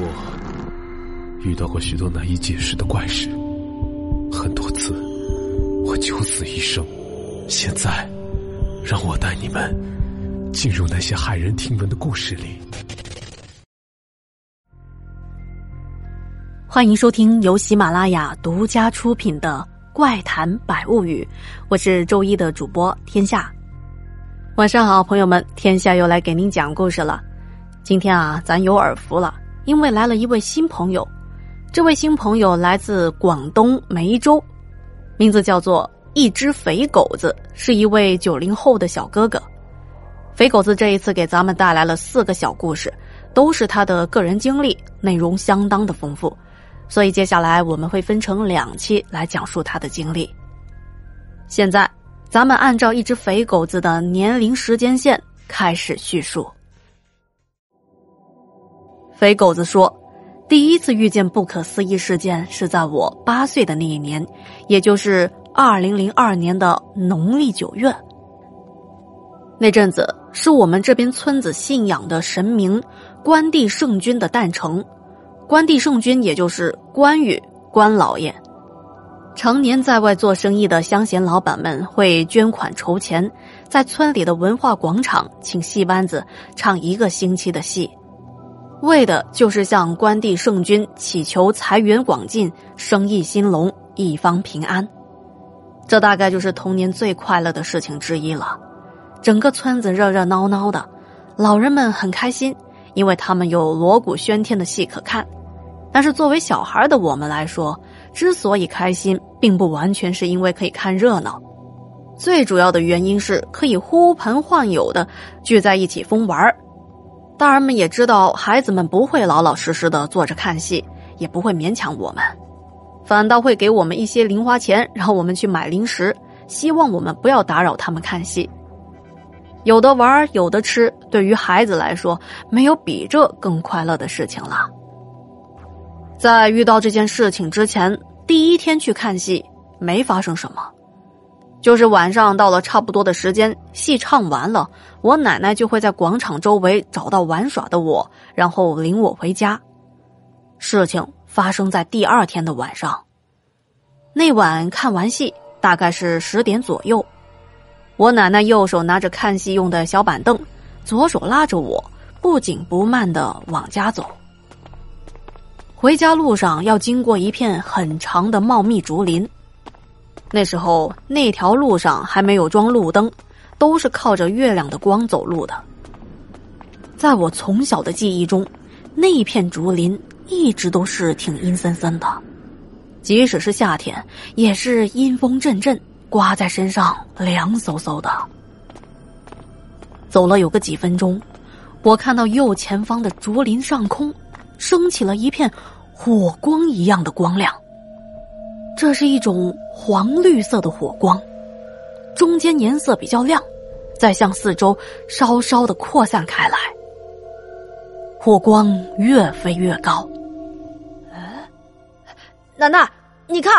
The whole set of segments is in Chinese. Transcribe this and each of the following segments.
我遇到过许多难以解释的怪事，很多次我九死一生。现在，让我带你们进入那些骇人听闻的故事里。欢迎收听由喜马拉雅独家出品的《怪谈百物语》，我是周一的主播天下。晚上好，朋友们，天下又来给您讲故事了。今天啊，咱有耳福了。因为来了一位新朋友，这位新朋友来自广东梅州，名字叫做一只肥狗子，是一位九零后的小哥哥。肥狗子这一次给咱们带来了四个小故事，都是他的个人经历，内容相当的丰富，所以接下来我们会分成两期来讲述他的经历。现在，咱们按照一只肥狗子的年龄时间线开始叙述。肥狗子说：“第一次遇见不可思议事件是在我八岁的那一年，也就是二零零二年的农历九月。那阵子是我们这边村子信仰的神明关帝圣君的诞辰。关帝圣君也就是关羽关老爷。常年在外做生意的乡贤老板们会捐款筹钱，在村里的文化广场请戏班子唱一个星期的戏。”为的就是向关帝圣君祈求财源广进、生意兴隆、一方平安。这大概就是童年最快乐的事情之一了。整个村子热热闹闹的，老人们很开心，因为他们有锣鼓喧天的戏可看。但是作为小孩的我们来说，之所以开心，并不完全是因为可以看热闹，最主要的原因是可以呼朋唤友的聚在一起疯玩。大人们也知道，孩子们不会老老实实的坐着看戏，也不会勉强我们，反倒会给我们一些零花钱，让我们去买零食，希望我们不要打扰他们看戏。有的玩，有的吃，对于孩子来说，没有比这更快乐的事情了。在遇到这件事情之前，第一天去看戏没发生什么。就是晚上到了差不多的时间，戏唱完了，我奶奶就会在广场周围找到玩耍的我，然后领我回家。事情发生在第二天的晚上，那晚看完戏大概是十点左右，我奶奶右手拿着看戏用的小板凳，左手拉着我，不紧不慢的往家走。回家路上要经过一片很长的茂密竹林。那时候那条路上还没有装路灯，都是靠着月亮的光走路的。在我从小的记忆中，那片竹林一直都是挺阴森森的，即使是夏天，也是阴风阵阵，刮在身上凉飕飕的。走了有个几分钟，我看到右前方的竹林上空，升起了一片火光一样的光亮。这是一种黄绿色的火光，中间颜色比较亮，再向四周稍稍的扩散开来。火光越飞越高。哎，奶奶，你看！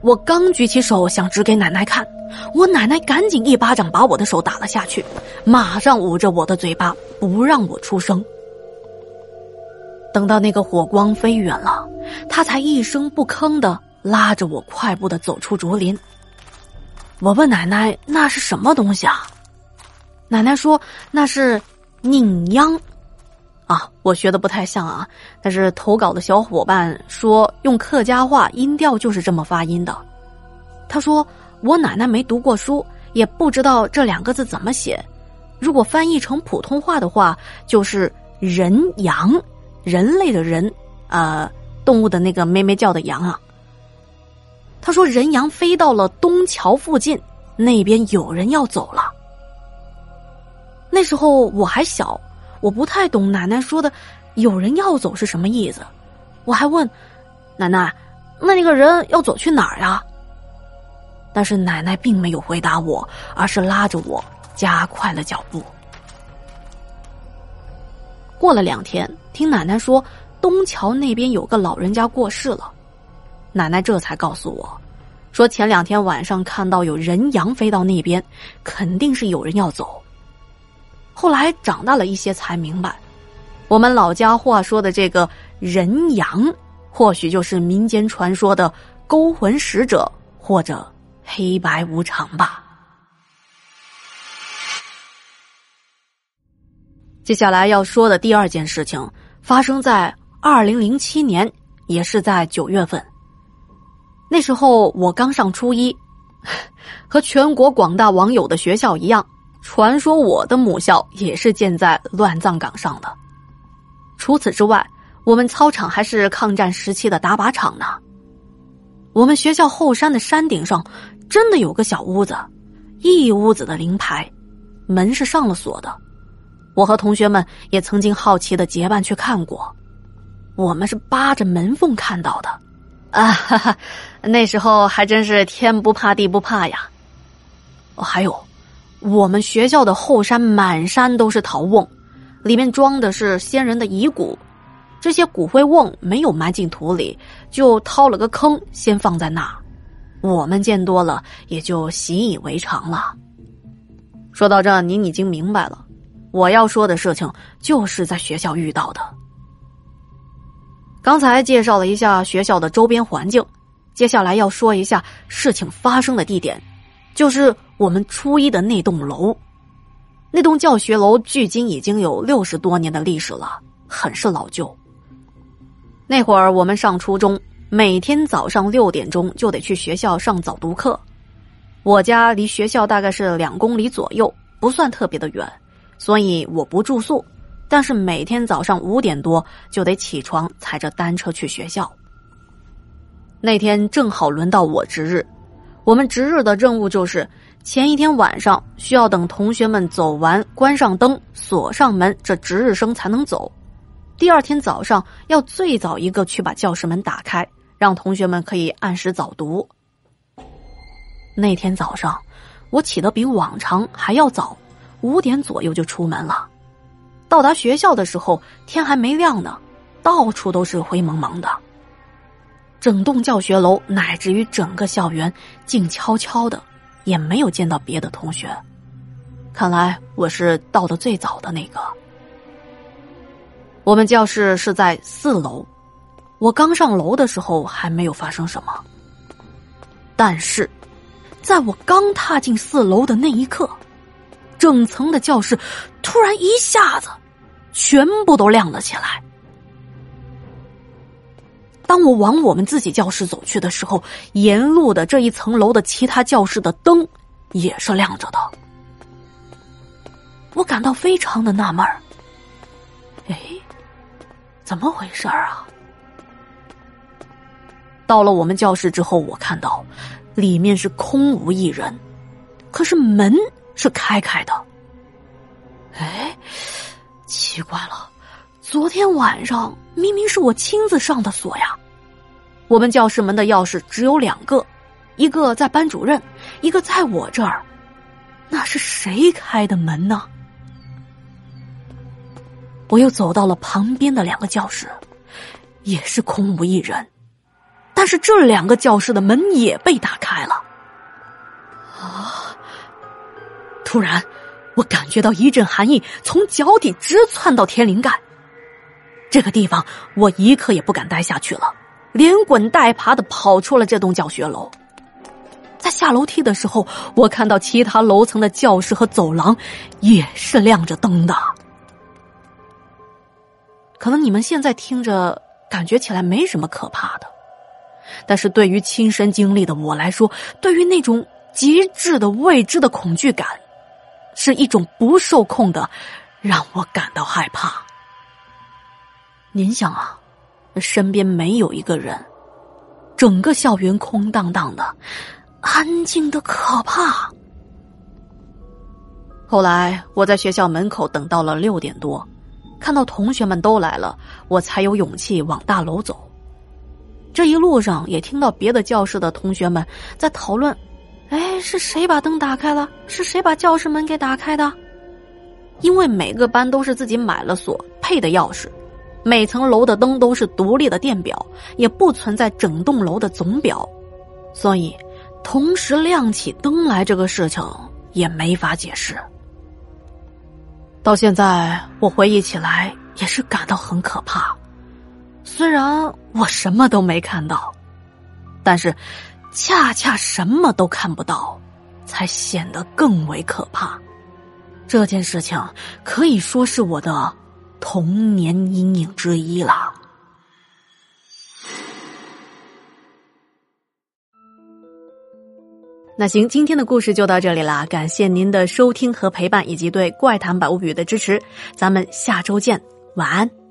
我刚举起手想指给奶奶看，我奶奶赶紧一巴掌把我的手打了下去，马上捂着我的嘴巴不让我出声。等到那个火光飞远了，他才一声不吭的拉着我快步的走出竹林。我问奶奶那是什么东西啊？奶奶说那是宁央。啊，我学的不太像啊，但是投稿的小伙伴说用客家话音调就是这么发音的。他说我奶奶没读过书，也不知道这两个字怎么写。如果翻译成普通话的话，就是人羊。人类的人，呃，动物的那个咩咩叫的羊啊。他说人羊飞到了东桥附近，那边有人要走了。那时候我还小，我不太懂奶奶说的“有人要走”是什么意思。我还问奶奶：“那那个人要走去哪儿呀？”但是奶奶并没有回答我，而是拉着我加快了脚步。过了两天，听奶奶说，东桥那边有个老人家过世了。奶奶这才告诉我，说前两天晚上看到有人羊飞到那边，肯定是有人要走。后来长大了一些才明白，我们老家话说的这个人羊，或许就是民间传说的勾魂使者或者黑白无常吧。接下来要说的第二件事情，发生在二零零七年，也是在九月份。那时候我刚上初一，和全国广大网友的学校一样，传说我的母校也是建在乱葬岗上的。除此之外，我们操场还是抗战时期的打靶场呢。我们学校后山的山顶上，真的有个小屋子，一屋子的灵牌，门是上了锁的。我和同学们也曾经好奇的结伴去看过，我们是扒着门缝看到的，啊哈哈，那时候还真是天不怕地不怕呀。哦，还有，我们学校的后山满山都是陶瓮，里面装的是先人的遗骨，这些骨灰瓮没有埋进土里，就掏了个坑先放在那儿，我们见多了也就习以为常了。说到这，您已经明白了。我要说的事情就是在学校遇到的。刚才介绍了一下学校的周边环境，接下来要说一下事情发生的地点，就是我们初一的那栋楼。那栋教学楼距今已经有六十多年的历史了，很是老旧。那会儿我们上初中，每天早上六点钟就得去学校上早读课。我家离学校大概是两公里左右，不算特别的远。所以我不住宿，但是每天早上五点多就得起床，踩着单车去学校。那天正好轮到我值日，我们值日的任务就是前一天晚上需要等同学们走完，关上灯，锁上门，这值日生才能走。第二天早上要最早一个去把教室门打开，让同学们可以按时早读。那天早上，我起得比往常还要早。五点左右就出门了，到达学校的时候天还没亮呢，到处都是灰蒙蒙的。整栋教学楼乃至于整个校园静悄悄的，也没有见到别的同学。看来我是到的最早的那个。我们教室是在四楼，我刚上楼的时候还没有发生什么，但是在我刚踏进四楼的那一刻。整层的教室突然一下子全部都亮了起来。当我往我们自己教室走去的时候，沿路的这一层楼的其他教室的灯也是亮着的。我感到非常的纳闷儿，哎，怎么回事儿啊？到了我们教室之后，我看到里面是空无一人，可是门。是开开的，奇怪了，昨天晚上明明是我亲自上的锁呀。我们教室门的钥匙只有两个，一个在班主任，一个在我这儿。那是谁开的门呢？我又走到了旁边的两个教室，也是空无一人，但是这两个教室的门也被打开了。啊突然，我感觉到一阵寒意从脚底直窜到天灵盖。这个地方，我一刻也不敢待下去了，连滚带爬的跑出了这栋教学楼。在下楼梯的时候，我看到其他楼层的教室和走廊也是亮着灯的。可能你们现在听着感觉起来没什么可怕的，但是对于亲身经历的我来说，对于那种极致的未知的恐惧感。是一种不受控的，让我感到害怕。您想啊，身边没有一个人，整个校园空荡荡的，安静的可怕。后来我在学校门口等到了六点多，看到同学们都来了，我才有勇气往大楼走。这一路上也听到别的教室的同学们在讨论。哎，是谁把灯打开了？是谁把教室门给打开的？因为每个班都是自己买了锁配的钥匙，每层楼的灯都是独立的电表，也不存在整栋楼的总表，所以同时亮起灯来这个事情也没法解释。到现在我回忆起来也是感到很可怕。虽然我什么都没看到，但是恰恰什么都看不到，才显得更为可怕。这件事情可以说是我的童年阴影之一了。那行，今天的故事就到这里啦，感谢您的收听和陪伴，以及对《怪谈百物语》的支持，咱们下周见，晚安。